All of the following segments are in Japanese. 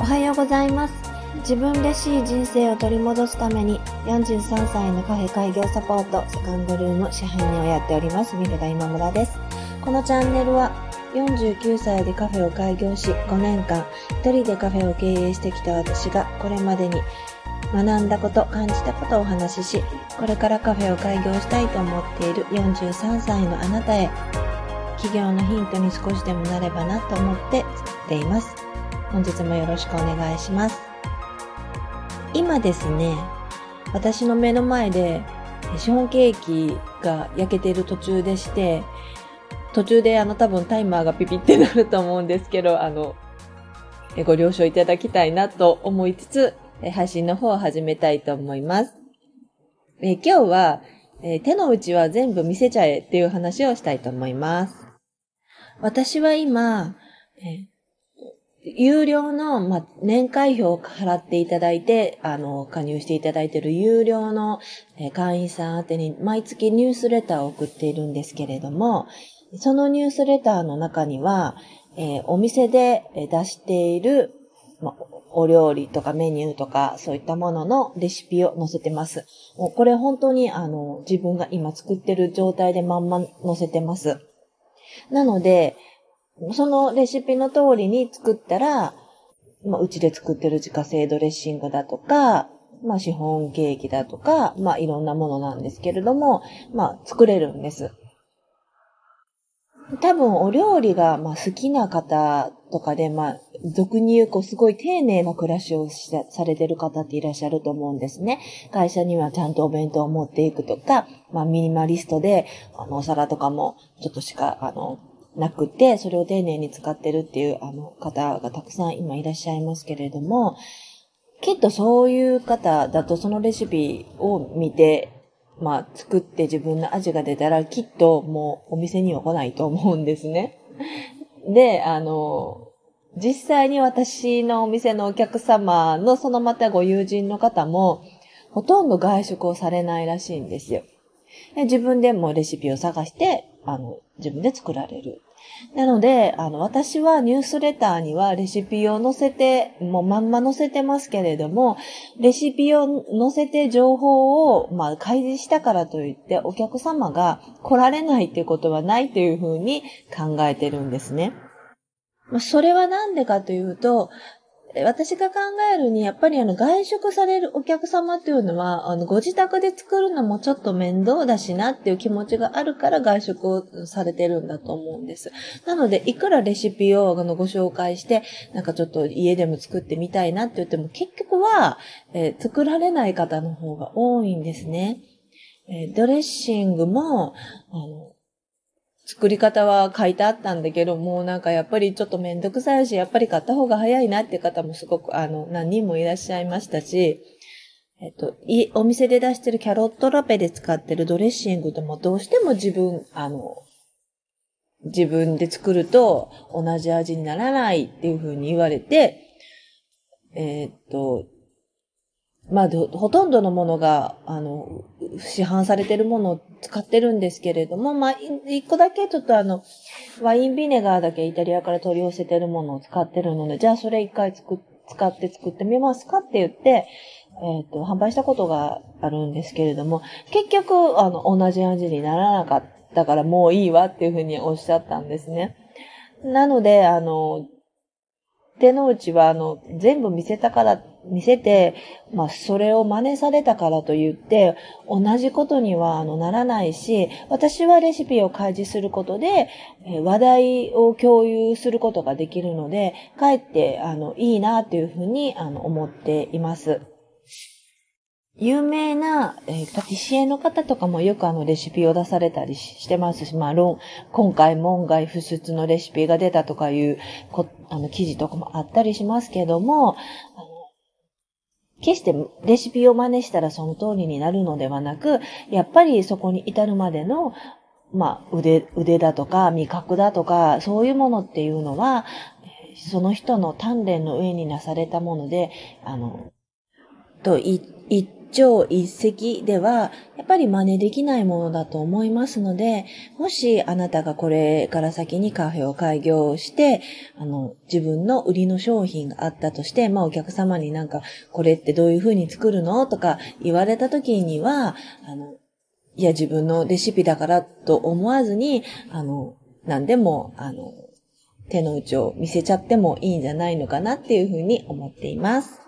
おはようございます。自分らしい人生を取り戻すために43歳のカフェ開業サポートセカンドルーム支配人をやっておりますミルダ今村です。このチャンネルは49歳でカフェを開業し5年間一人でカフェを経営してきた私がこれまでに学んだこと、感じたことをお話しし、これからカフェを開業したいと思っている43歳のあなたへ、企業のヒントに少しでもなればなと思って作っています。本日もよろしくお願いします。今ですね、私の目の前でシフォンケーキが焼けている途中でして、途中であの多分タイマーがピピってなると思うんですけど、あの、ご了承いただきたいなと思いつつ、配信の方を始めたいと思います。え今日は、え手の内は全部見せちゃえっていう話をしたいと思います。私は今、え有料の、まあ年会費を払っていただいて、あの、加入していただいている有料の、え会員さん宛てに毎月ニュースレターを送っているんですけれども、そのニュースレターの中には、えー、お店で出している、まあお料理とかメニューとか、そういったもののレシピを載せてます。もうこれ本当にあの、自分が今作ってる状態でまんま載せてます。なので、そのレシピの通りに作ったら、まあ、うちで作ってる自家製ドレッシングだとか、まあ、シフォンケーキだとか、まあ、いろんなものなんですけれども、まあ、作れるんです。多分、お料理が、まあ、好きな方とかで、まあ、俗に言う、こう、すごい丁寧な暮らしをされてる方っていらっしゃると思うんですね。会社にはちゃんとお弁当を持っていくとか、まあ、ミニマリストで、あの、お皿とかも、ちょっとしか、あの、なくて、それを丁寧に使ってるっていうあの方がたくさん今いらっしゃいますけれども、きっとそういう方だとそのレシピを見て、まあ作って自分の味が出たらきっともうお店には来ないと思うんですね。で、あの、実際に私のお店のお客様のそのまたご友人の方もほとんど外食をされないらしいんですよ。で自分でもレシピを探して、あの、自分で作られる。なので、あの、私はニュースレターにはレシピを載せて、もうまんま載せてますけれども、レシピを載せて情報を、まあ、開示したからといって、お客様が来られないってことはないというふうに考えてるんですね。まそれはなんでかというと、私が考えるに、やっぱりあの、外食されるお客様っていうのは、あの、ご自宅で作るのもちょっと面倒だしなっていう気持ちがあるから外食をされてるんだと思うんです。なので、いくらレシピをあのご紹介して、なんかちょっと家でも作ってみたいなって言っても、結局は、えー、作られない方の方が多いんですね。えー、ドレッシングも、あの、作り方は書いてあったんだけど、もうなんかやっぱりちょっとめんどくさいし、やっぱり買った方が早いなっていう方もすごく、あの、何人もいらっしゃいましたし、えっと、い、お店で出してるキャロットラペで使ってるドレッシングでもどうしても自分、あの、自分で作ると同じ味にならないっていうふうに言われて、えー、っと、まあ、ほとんどのものが、あの、市販されてるものを使ってるんですけれども、まあ、一個だけちょっとあの、ワインビネガーだけイタリアから取り寄せてるものを使ってるので、じゃあそれ一回使って作ってみますかって言って、えっ、ー、と、販売したことがあるんですけれども、結局、あの、同じ味にならなかったからもういいわっていうふうにおっしゃったんですね。なので、あの、手の内は、あの、全部見せたからっ、見せて、まあ、それを真似されたからと言って、同じことには、あの、ならないし、私はレシピを開示することで、え話題を共有することができるので、かえって、あの、いいな、というふうに、あの、思っています。有名な、えー、パティシエの方とかもよくあのレシピを出されたりしてますし、まあ、論今回門外不出のレシピが出たとかいうこあの記事とかもあったりしますけども、決してレシピを真似したらその通りになるのではなく、やっぱりそこに至るまでの、まあ、腕、腕だとか味覚だとか、そういうものっていうのは、その人の鍛錬の上になされたもので、あの、と一朝一夕では、やっぱぱり真似できないものだと思いますので、もしあなたがこれから先にカフェを開業して、あの、自分の売りの商品があったとして、まあお客様になんか、これってどういう風に作るのとか言われた時には、あの、いや自分のレシピだからと思わずに、あの、何でも、あの、手の内を見せちゃってもいいんじゃないのかなっていうふうに思っています。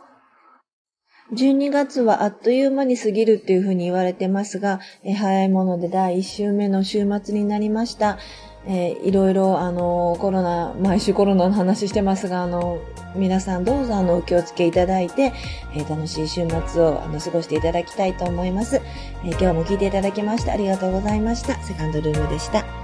12月はあっという間に過ぎるっていうふうに言われてますが、え早いもので第1週目の週末になりました。えー、いろいろ、あの、コロナ、毎週コロナの話してますが、あの、皆さんどうぞ、あの、お気をつけいただいて、えー、楽しい週末を、あの、過ごしていただきたいと思います。えー、今日も聞いていただきましてありがとうございました。セカンドルームでした。